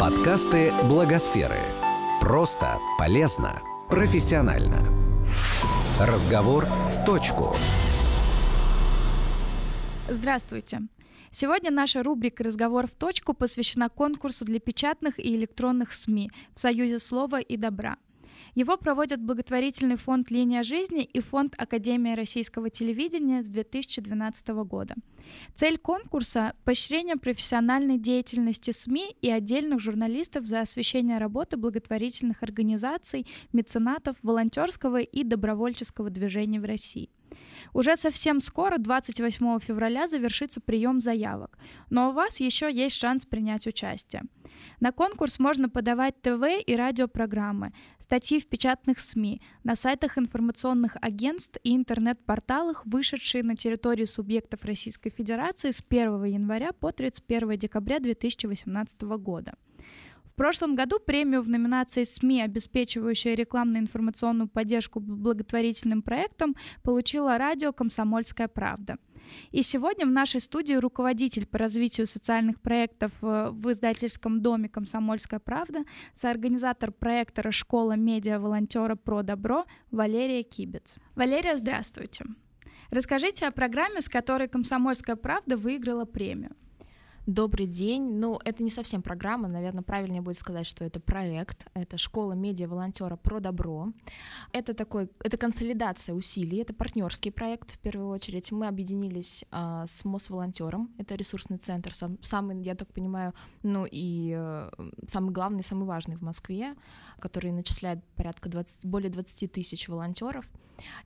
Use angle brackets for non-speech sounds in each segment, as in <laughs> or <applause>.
Подкасты Благосферы. Просто, полезно, профессионально. Разговор в точку. Здравствуйте. Сегодня наша рубрика «Разговор в точку» посвящена конкурсу для печатных и электронных СМИ в Союзе слова и добра. Его проводят благотворительный фонд «Линия жизни» и фонд Академия российского телевидения с 2012 года. Цель конкурса – поощрение профессиональной деятельности СМИ и отдельных журналистов за освещение работы благотворительных организаций, меценатов, волонтерского и добровольческого движения в России. Уже совсем скоро, 28 февраля, завершится прием заявок, но у вас еще есть шанс принять участие. На конкурс можно подавать ТВ и радиопрограммы, статьи в печатных СМИ, на сайтах информационных агентств и интернет-порталах, вышедшие на территории субъектов Российской Федерации с 1 января по 31 декабря 2018 года. В прошлом году премию в номинации СМИ, обеспечивающая рекламно-информационную поддержку благотворительным проектам, получила радио «Комсомольская правда». И сегодня в нашей студии руководитель по развитию социальных проектов э, в издательском доме «Комсомольская правда», соорганизатор проекта «Школа медиа-волонтера про добро» Валерия Кибец. Валерия, здравствуйте. Расскажите о программе, с которой «Комсомольская правда» выиграла премию. Добрый день. Ну, это не совсем программа, наверное, правильнее будет сказать, что это проект. Это школа медиа-волонтера про добро. Это такой, это консолидация усилий, это партнерский проект в первую очередь. Мы объединились а, с Мосволонтером, это ресурсный центр, сам, самый, я так понимаю, ну и э, самый главный, самый важный в Москве, который начисляет порядка 20, более 20 тысяч волонтеров.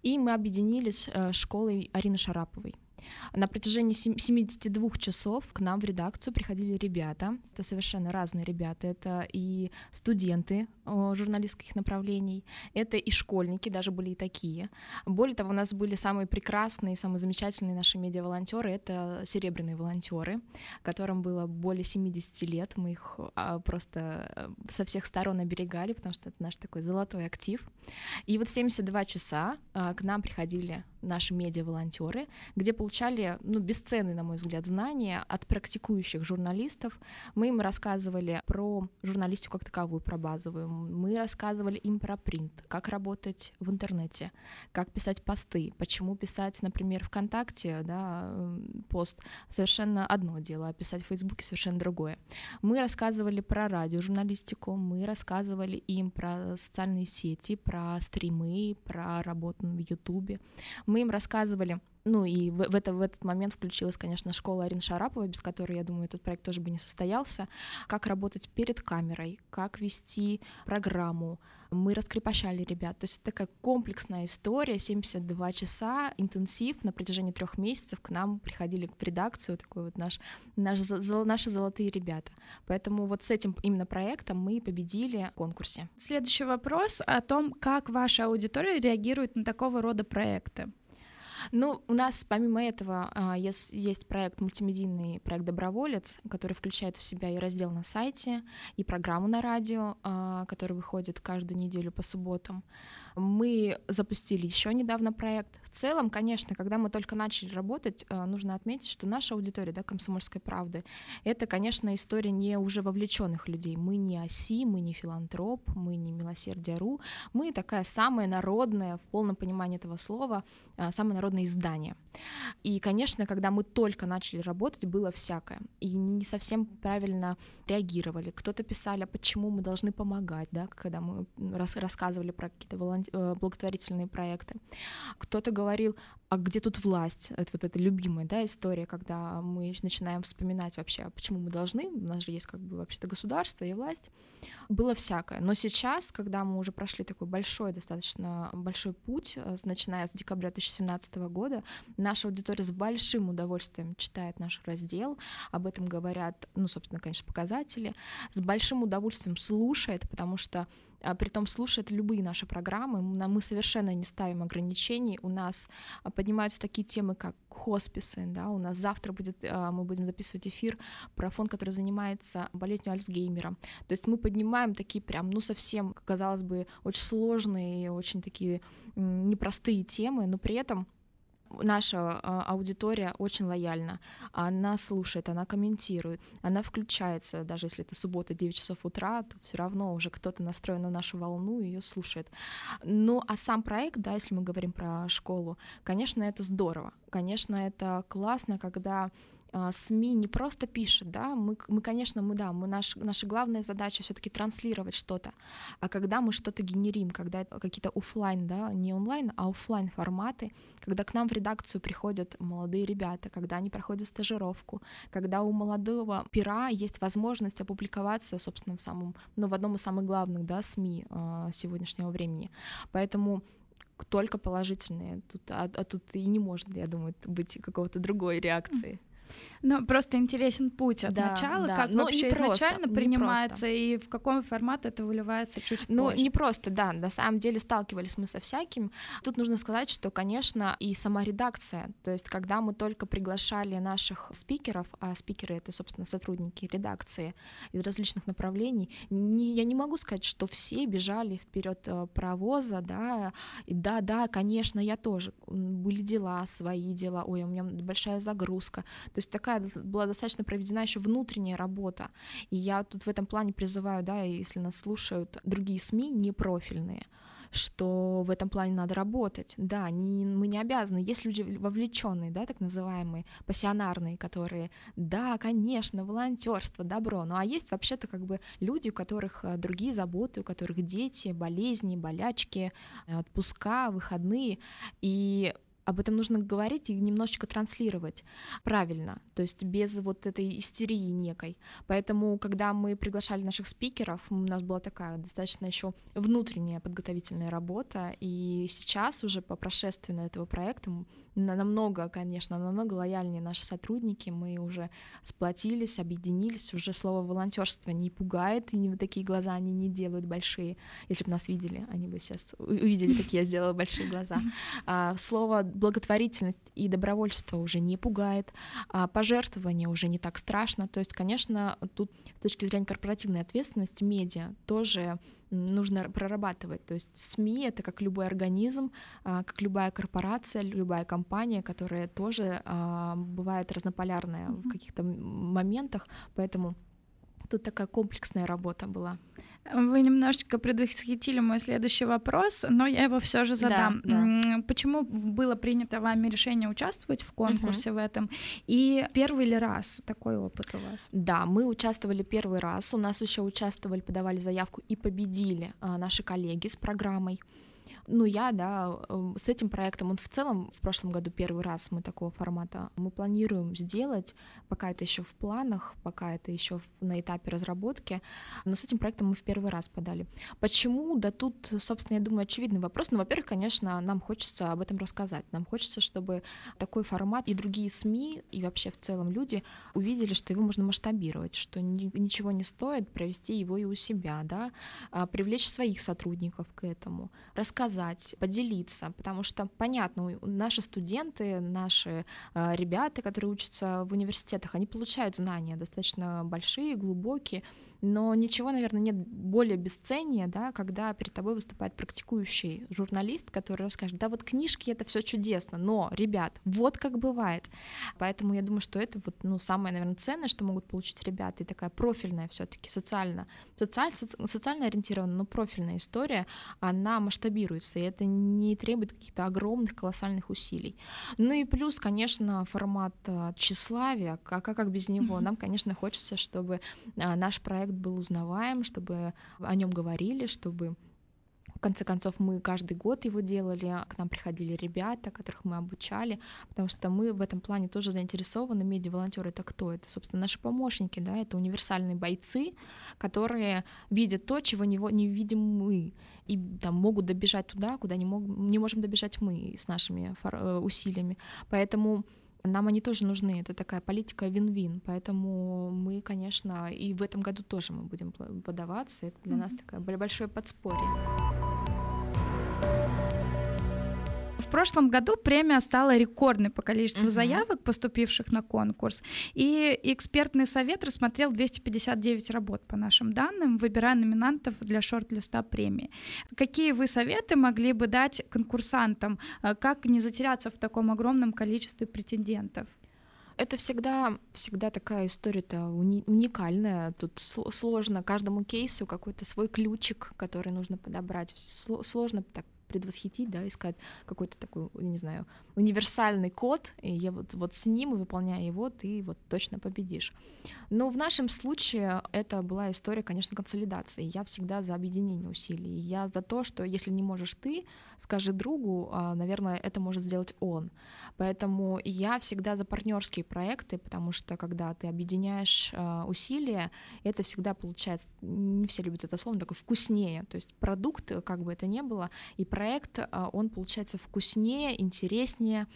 И мы объединились э, школой Арины Шараповой. На протяжении 72 часов к нам в редакцию приходили ребята. Это совершенно разные ребята. Это и студенты журналистских направлений, это и школьники, даже были и такие. Более того, у нас были самые прекрасные, самые замечательные наши медиа-волонтеры. Это серебряные волонтеры, которым было более 70 лет. Мы их а, просто э, со всех сторон оберегали, потому что это наш такой золотой актив. И вот 72 часа а, к нам приходили наши медиа-волонтеры, где получали ну, бесценные, на мой взгляд, знания от практикующих журналистов. Мы им рассказывали про журналистику как таковую, про базовую. Мы рассказывали им про принт, как работать в интернете, как писать посты, почему писать, например, ВКонтакте, да, пост совершенно одно дело, а писать в Фейсбуке совершенно другое. Мы рассказывали про радиожурналистику, мы рассказывали им про социальные сети, про стримы, про работу в Ютубе. Мы им рассказывали ну и в, в, это, в этот момент включилась, конечно, школа Арин Шараповой, без которой, я думаю, этот проект тоже бы не состоялся. Как работать перед камерой, как вести программу. Мы раскрепощали ребят. То есть это такая комплексная история, 72 часа, интенсив на протяжении трех месяцев к нам приходили в редакцию, такой вот наш, наш, наши золотые ребята. Поэтому вот с этим именно проектом мы победили в конкурсе. Следующий вопрос о том, как ваша аудитория реагирует на такого рода проекты. Ну, у нас помимо этого а, есть, есть проект, мультимедийный проект «Доброволец», который включает в себя и раздел на сайте, и программу на радио, а, который выходит каждую неделю по субботам. Мы запустили еще недавно проект. В целом, конечно, когда мы только начали работать, а, нужно отметить, что наша аудитория, да, комсомольской правды, это, конечно, история не уже вовлеченных людей. Мы не оси, мы не филантроп, мы не милосердие.ру, мы такая самая народная, в полном понимании этого слова, самая народная международные издания. И, конечно, когда мы только начали работать, было всякое. И не совсем правильно реагировали. Кто-то писали, а почему мы должны помогать, да, когда мы рас рассказывали про какие-то э, благотворительные проекты. Кто-то говорил, а где тут власть? Это вот эта любимая да, история, когда мы начинаем вспоминать вообще, а почему мы должны, у нас же есть как бы вообще-то государство и власть. Было всякое. Но сейчас, когда мы уже прошли такой большой, достаточно большой путь, э, начиная с декабря 2017 года, наша аудитория с большим удовольствием читает наш раздел, об этом говорят, ну, собственно, конечно, показатели, с большим удовольствием слушает, потому что притом слушает любые наши программы, мы совершенно не ставим ограничений, у нас а, поднимаются такие темы, как хосписы, да, у нас завтра будет, а, мы будем записывать эфир про фонд, который занимается болезнью Альцгеймера, то есть мы поднимаем такие прям, ну, совсем, казалось бы, очень сложные, очень такие непростые темы, но при этом наша а, аудитория очень лояльна. Она слушает, она комментирует, она включается, даже если это суббота 9 часов утра, то все равно уже кто-то настроен на нашу волну и ее слушает. Ну, а сам проект, да, если мы говорим про школу, конечно, это здорово. Конечно, это классно, когда СМИ не просто пишет, да, мы, мы конечно, мы, да, мы наш, наша главная задача все-таки транслировать что-то, а когда мы что-то генерим, когда какие-то офлайн, да, не онлайн, а офлайн форматы, когда к нам в редакцию приходят молодые ребята, когда они проходят стажировку, когда у молодого пера есть возможность опубликоваться, собственно, в самом, ну, в одном из самых главных, да, СМИ э, сегодняшнего времени, поэтому только положительные. Тут, а, а тут и не может, я думаю, быть какого-то другой реакции. Ну, просто интересен путь от да, начала, да. как Но вообще изначально просто, принимается и в каком формат это выливается чуть ну, позже. Ну, не просто, да, на самом деле сталкивались мы со всяким. Тут нужно сказать, что, конечно, и сама редакция, то есть когда мы только приглашали наших спикеров, а спикеры — это, собственно, сотрудники редакции из различных направлений, не, я не могу сказать, что все бежали вперед э, паровоза, да, и да, да, конечно, я тоже. Были дела, свои дела, ой, у меня большая загрузка. То есть такая была достаточно проведена еще внутренняя работа. И я тут в этом плане призываю, да, если нас слушают другие СМИ, не профильные, что в этом плане надо работать. Да, не, мы не обязаны. Есть люди вовлеченные, да, так называемые, пассионарные, которые, да, конечно, волонтерство, добро. Ну а есть вообще-то как бы люди, у которых э, другие заботы, у которых дети, болезни, болячки, э, отпуска, выходные. И об этом нужно говорить и немножечко транслировать правильно, то есть без вот этой истерии некой. Поэтому, когда мы приглашали наших спикеров, у нас была такая достаточно еще внутренняя подготовительная работа, и сейчас уже по прошествию этого проекта намного, конечно, намного лояльнее наши сотрудники, мы уже сплотились, объединились, уже слово волонтерство не пугает, и не вот такие глаза они не делают большие. Если бы нас видели, они бы сейчас увидели, какие я сделала большие глаза. <laughs> А, слово благотворительность и добровольчество уже не пугает, а пожертвование уже не так страшно. То есть, конечно, тут с точки зрения корпоративной ответственности медиа тоже нужно прорабатывать. То есть СМИ — это как любой организм, а, как любая корпорация, любая компания, которая тоже а, бывает разнополярная mm-hmm. в каких-то моментах, поэтому тут такая комплексная работа была. Вы немножечко предвосхитили мой следующий вопрос, но я его все же задам. Да, да. Почему было принято вами решение участвовать в конкурсе угу. в этом? И первый ли раз такой опыт у вас? Да, мы участвовали первый раз. У нас еще участвовали, подавали заявку и победили а, наши коллеги с программой ну, я, да, эм, с этим проектом, он в целом в прошлом году первый раз мы такого формата мы планируем сделать, пока это еще в планах, пока это еще на этапе разработки, но с этим проектом мы в первый раз подали. Почему? Да тут, собственно, я думаю, очевидный вопрос. Ну, во-первых, конечно, нам хочется об этом рассказать, нам хочется, чтобы такой формат и другие СМИ, и вообще в целом люди увидели, что его можно масштабировать, что ничего не стоит провести его и у себя, да, а привлечь своих сотрудников к этому, рассказать рассказать, поделиться, потому что, понятно, наши студенты, наши э, ребята, которые учатся в университетах, они получают знания достаточно большие, глубокие, но ничего, наверное, нет более бесценнее, да, когда перед тобой выступает практикующий журналист, который расскажет, да, вот книжки это все чудесно, но, ребят, вот как бывает. Поэтому я думаю, что это вот, ну, самое, наверное, ценное, что могут получить ребята, и такая профильная все-таки социально, социаль, соци, социально ориентированная, но профильная история, она масштабируется, и это не требует каких-то огромных, колоссальных усилий. Ну и плюс, конечно, формат э, тщеславия, как, как без него, нам, конечно, хочется, чтобы э, наш проект проект был узнаваем, чтобы о нем говорили, чтобы в конце концов, мы каждый год его делали, к нам приходили ребята, которых мы обучали, потому что мы в этом плане тоже заинтересованы. Медиа-волонтеры — это кто? Это, собственно, наши помощники, да, это универсальные бойцы, которые видят то, чего не, не видим мы, и там могут добежать туда, куда не, мог, не можем добежать мы с нашими э, усилиями. Поэтому нам они тоже нужны. Это такая политика вин-вин. Поэтому мы, конечно, и в этом году тоже мы будем подаваться. Это для mm-hmm. нас такое большое подспорье. В прошлом году премия стала рекордной по количеству Мгм. заявок, поступивших на конкурс, и экспертный совет рассмотрел 259 работ по нашим данным, выбирая номинантов для шорт-листа премии. Какие вы советы могли бы дать конкурсантам, э, как не затеряться в таком огромном количестве претендентов? Это всегда, всегда такая история-то уни- уникальная. Тут сло- сложно каждому кейсу какой-то свой ключик, который нужно подобрать. Сло- Сложно так предвосхитить, да, искать какой-то такой, не знаю, универсальный код, и я вот, вот с ним, и выполняя его, ты вот точно победишь. Но в нашем случае это была история, конечно, консолидации. Я всегда за объединение усилий. Я за то, что если не можешь ты, скажи другу, а, наверное, это может сделать он. Поэтому я всегда за партнерские проекты, потому что когда ты объединяешь а, усилия, это всегда получается, не все любят это слово, но такое вкуснее. То есть продукт, как бы это ни было, и проект, а, он получается вкуснее, интереснее,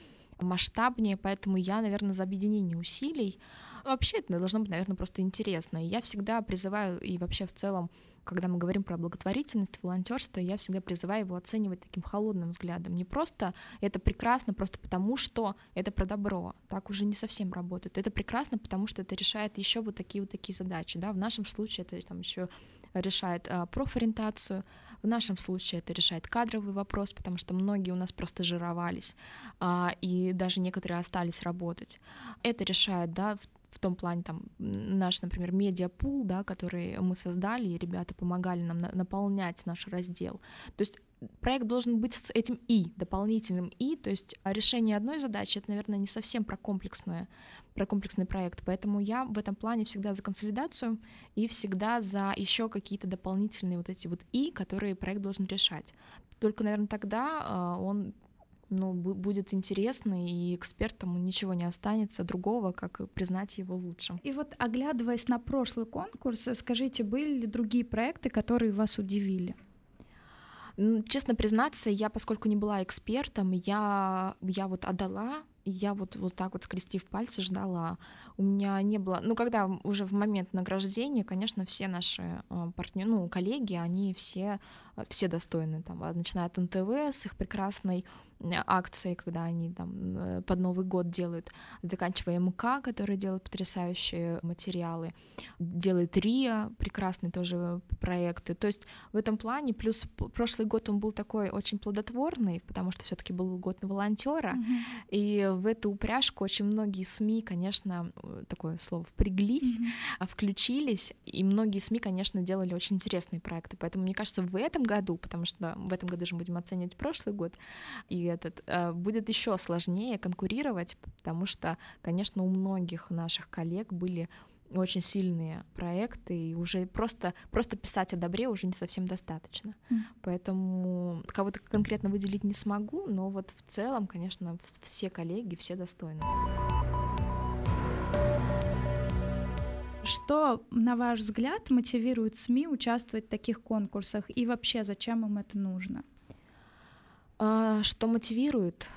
масштабнее, поэтому я, наверное, за объединение усилий. Вообще это должно быть, наверное, просто интересно. И я всегда призываю, и вообще в целом, когда мы говорим про благотворительность, волонтерство, я всегда призываю его оценивать таким холодным взглядом. Не просто это прекрасно, просто потому что это про добро. Так уже не совсем работает. Это прекрасно, потому что это решает еще вот такие вот такие задачи. Да? В нашем случае это там еще решает а, профориентацию, в нашем случае это решает кадровый вопрос, потому что многие у нас просто жировались, а, и даже некоторые остались работать. Это решает, да, в, том плане там наш, например, медиапул, да, который мы создали, и ребята помогали нам на- наполнять наш раздел. То есть проект должен быть с этим и дополнительным и, то есть решение одной задачи это, наверное, не совсем про комплексное, про комплексный проект, поэтому я в этом плане всегда за консолидацию и всегда за еще какие-то дополнительные вот эти вот и, которые проект должен решать. Только, наверное, тогда а, он ну, бу- будет интересно, и экспертам ничего не останется другого, как признать его лучшим. И вот оглядываясь на прошлый конкурс, скажите, были ли другие проекты, которые вас удивили? Честно признаться, я, поскольку не была экспертом, я, я вот отдала, и я вот, вот так вот скрестив пальцы ждала. У меня не было... Ну, когда уже в момент награждения, конечно, все наши партнеры, ну, коллеги, они все, э, все достойны, там, а, начиная от НТВ с их прекрасной акцией, когда они там э, под Новый год делают, заканчивая МК, который делает потрясающие материалы, делает РИА, прекрасные тоже проекты. То есть в этом плане, плюс прошлый год он был такой очень плодотворный, потому что все-таки был год на волонтера, Мгм. и в эту упряжку очень многие СМИ, конечно, э, такое слово впряглись, а, включились, и многие СМИ, конечно, делали очень интересные проекты. Поэтому мне кажется, в этом году, потому что в этом году же будем оценивать прошлый год, и этот э, будет еще сложнее конкурировать, потому что, конечно, у многих наших коллег были очень сильные проекты, и уже просто, просто писать о добре уже не совсем достаточно. Мгм. Поэтому кого-то конкретно выделить не смогу, но вот в целом, конечно, все коллеги, все достойны. Что, на ваш взгляд, мотивирует СМИ участвовать в таких конкурсах и вообще зачем им это нужно? А, Что мотивирует?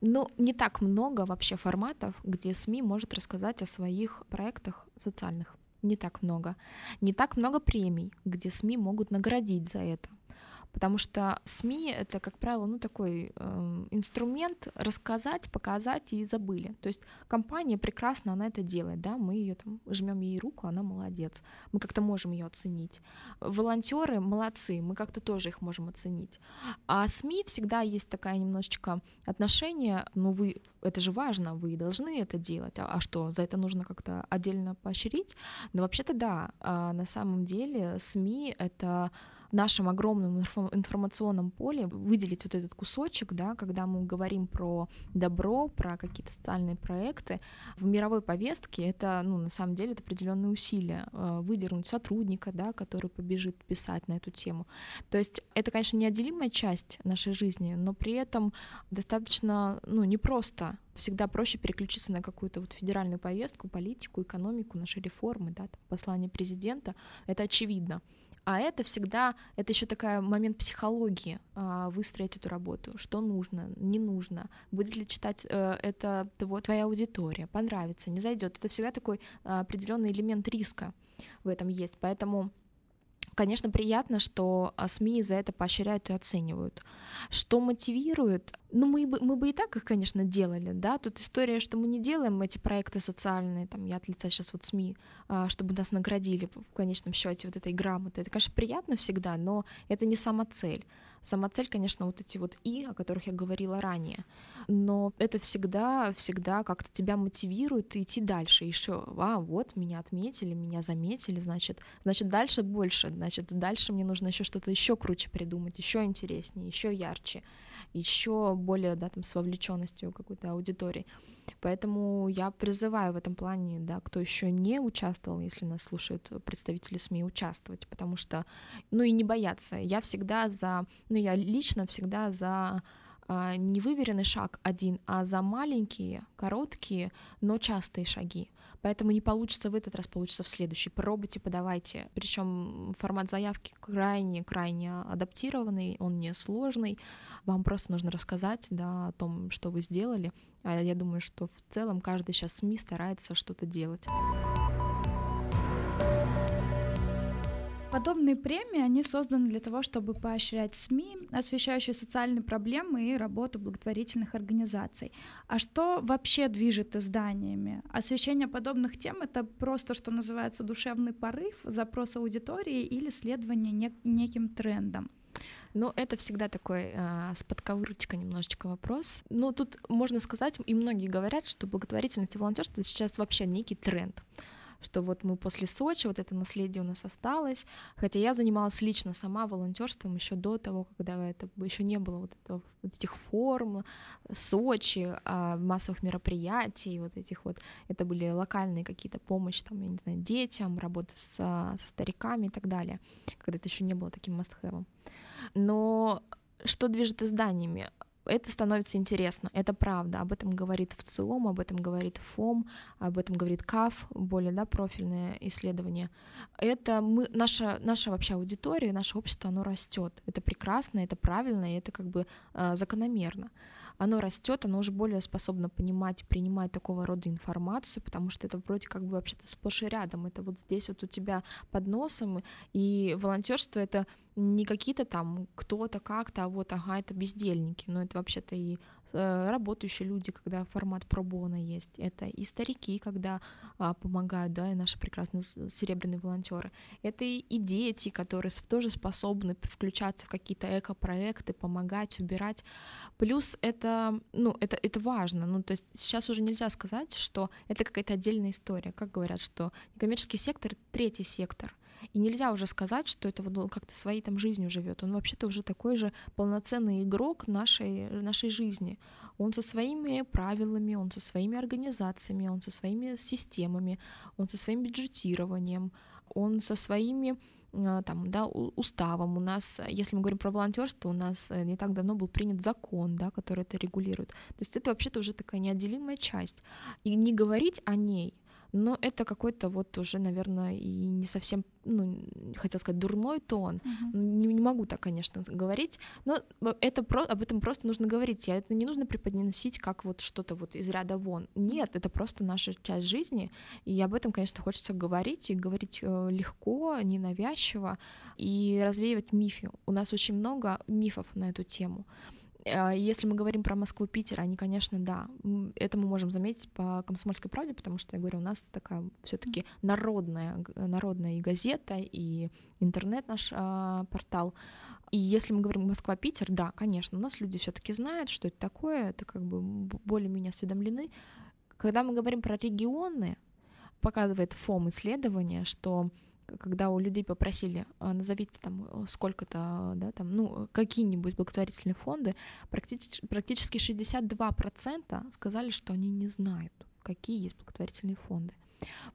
Ну, не так много вообще форматов, где СМИ может рассказать о своих проектах социальных. Не так много. Не так много премий, где СМИ могут наградить за это. Потому что СМИ это, как правило, ну такой эм, инструмент рассказать, показать и забыли. То есть компания прекрасно, она это делает, да, мы ее там жмем ей руку, она молодец, мы как-то можем ее оценить. Волонтеры молодцы, мы как-то тоже их можем оценить. А СМИ всегда есть такая немножечко отношение, ну вы, это же важно, вы должны это делать, а, а что, за это нужно как-то отдельно поощрить? Но вообще-то да, а на самом деле СМИ это нашем огромном инфо- информационном поле выделить вот этот кусочек, да, когда мы говорим про добро, про какие-то социальные проекты, в мировой повестке это, ну, на самом деле, это определенные усилия э, выдернуть сотрудника, да, который побежит писать на эту тему. То есть это, конечно, неотделимая часть нашей жизни, но при этом достаточно, ну, непросто. Всегда проще переключиться на какую-то вот федеральную повестку, политику, экономику, наши реформы, да, там, послание президента. Это очевидно. А это всегда, это еще такая момент психологии, а, выстроить эту работу, что нужно, не нужно, будет ли читать э, это того- твоя аудитория, понравится, не зайдет. Это всегда такой а, определенный элемент риска в этом есть. Поэтому Конечно, приятно, что а, СМИ за это поощряют и оценивают. Что мотивирует? Ну, мы бы, мы бы и так их, конечно, делали, да. Тут история, что мы не делаем эти проекты социальные, там, я от лица сейчас вот СМИ, а, чтобы нас наградили в конечном счете вот этой грамотой. Это, конечно, приятно всегда, но это не сама цель. Сама цель, конечно, вот эти вот «и», о которых я говорила ранее. Но это всегда, всегда как-то тебя мотивирует идти дальше. Еще, а, вот, меня отметили, меня заметили, значит, значит, дальше больше, значит, дальше мне нужно еще что-то еще круче придумать, еще интереснее, еще ярче еще более, да, там, с вовлеченностью какой-то аудитории. Поэтому я призываю в этом плане, да, кто еще не участвовал, если нас слушают представители СМИ, участвовать, потому что, ну и не бояться. Я всегда за, ну я лично всегда за а, не выверенный шаг один, а за маленькие, короткие, но частые шаги. Поэтому не получится в этот раз, получится в следующий. Пробуйте, подавайте. Причем формат заявки крайне-крайне адаптированный, он не сложный. Вам просто нужно рассказать да, о том, что вы сделали. А я думаю, что в целом каждый сейчас СМИ старается что-то делать. Подобные премии, они созданы для того, чтобы поощрять СМИ, освещающие социальные проблемы и работу благотворительных организаций. А что вообще движет изданиями? Освещение подобных тем — это просто, что называется, душевный порыв, запрос аудитории или следование нек- неким трендам? Ну, это всегда такой э, с подковырочкой немножечко вопрос. Ну, тут можно сказать, и многие говорят, что благотворительность и волонтерство сейчас вообще некий тренд что вот мы после Сочи, вот это наследие у нас осталось, хотя я занималась лично сама волонтерством еще до того, когда это еще не было вот, этого, вот этих форм, Сочи, а, массовых мероприятий, вот этих вот, это были локальные какие-то помощи, там, я не знаю, детям, работа со, со стариками и так далее, когда это еще не было таким мастхэвом. Но что движет изданиями? Это становится интересно, это правда, об этом говорит ВЦИОМ, об этом говорит ФОМ, об этом говорит КАФ, более да, профильное исследование. Это мы, наша, наша вообще аудитория, наше общество, оно растет. Это прекрасно, это правильно, и это как бы э, закономерно оно растет, оно уже более способно понимать, принимать такого рода информацию, потому что это вроде как бы вообще-то сплошь и рядом, это вот здесь вот у тебя под носом, и волонтерство это не какие-то там кто-то как-то, а вот, ага, это бездельники, но это вообще-то и работающие люди, когда формат пробона есть, это и старики, когда а, помогают, да, и наши прекрасные серебряные волонтеры, это и, и дети, которые тоже способны включаться в какие-то эко-проекты, помогать, убирать. Плюс это, ну, это, это важно, ну, то есть сейчас уже нельзя сказать, что это какая-то отдельная история, как говорят, что некоммерческий сектор — третий сектор — и нельзя уже сказать, что это вот он как-то своей там жизнью живет. Он вообще-то уже такой же полноценный игрок нашей, нашей жизни. Он со своими правилами, он со своими организациями, он со своими системами, он со своим бюджетированием, он со своими а, там, да, уставом. У нас, если мы говорим про волонтерство, у нас э, не так давно был принят закон, да, который это регулирует. То есть это вообще-то уже такая неотделимая часть. И не говорить о ней, но это какой-то вот уже, наверное, и не совсем, ну, хотел сказать, дурной тон. Uh-huh. Не, не могу так, конечно, говорить, но это про, об этом просто нужно говорить. И это не нужно преподносить как вот что-то вот из ряда вон. Нет, это просто наша часть жизни, и об этом, конечно, хочется говорить, и говорить э, легко, ненавязчиво, и развеивать мифы. У нас очень много мифов на эту тему. А, если мы говорим про Москву, Питер, они, конечно, да, это мы можем заметить по «Комсомольской правде», потому что, я говорю, у нас такая все таки народная, народная и газета, и интернет наш а, портал. И если мы говорим Москва-Питер, да, конечно, у нас люди все таки знают, что это такое, это как бы более-менее осведомлены. Когда мы говорим про регионы, показывает ФОМ исследование, что когда у людей попросили, «А, назовите там э, сколько-то, да, там, ну, какие-нибудь благотворительные фонды, практически, практически 62% сказали, что они не знают, какие есть благотворительные фонды.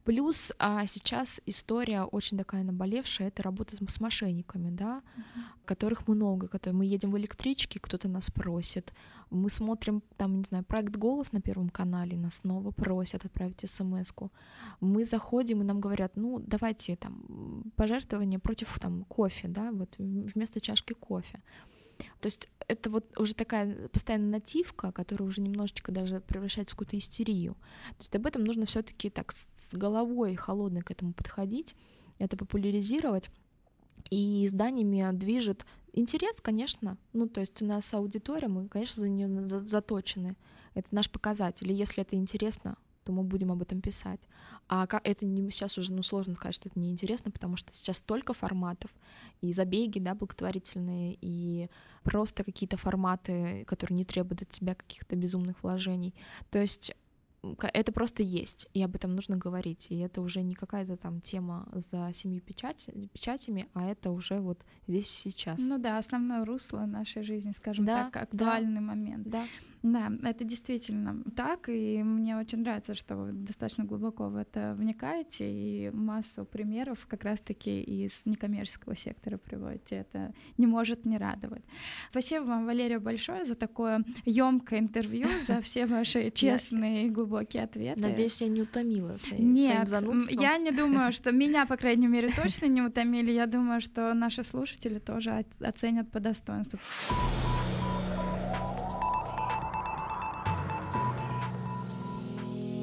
Плюс а сейчас история очень такая наболевшая, это работа с, с мошенниками, да, uh-huh. которых много, которые мы едем в электричке, кто-то нас просит, мы смотрим там, не знаю, проект «Голос» на Первом канале, нас снова просят отправить смс -ку. Мы заходим, и нам говорят, ну, давайте там пожертвование против там кофе, да, вот вместо чашки кофе. То есть это вот уже такая постоянная нативка, которая уже немножечко даже превращается в какую-то истерию. То есть об этом нужно все таки так с головой холодной к этому подходить, это популяризировать. И изданиями движет интерес, конечно. Ну, то есть у нас аудитория, мы, конечно, за нее заточены. Это наш показатель. И если это интересно, то мы будем об этом писать. А это не, сейчас уже ну, сложно сказать, что это неинтересно, потому что сейчас столько форматов, и забеги, да, благотворительные, и просто какие-то форматы, которые не требуют от тебя каких-то безумных вложений. То есть это просто есть, и об этом нужно говорить. И это уже не какая-то там тема за семью печать, печатями, а это уже вот здесь сейчас. Ну да, основное русло нашей жизни, скажем да, так, актуальный да, момент. Да. Да, это действительно так, и мне очень нравится, что вы достаточно глубоко в это вникаете, и массу примеров как раз-таки из некоммерческого сектора приводите. Это не может не радовать. Спасибо вам, Валерия, большое за такое емкое интервью, <laughs> за все ваши честные и глубокие ответы. Надеюсь, я не утомила своим Нет, я не думаю, что меня, по крайней мере, <laughs> точно не утомили. Я думаю, что наши слушатели тоже оценят по достоинству.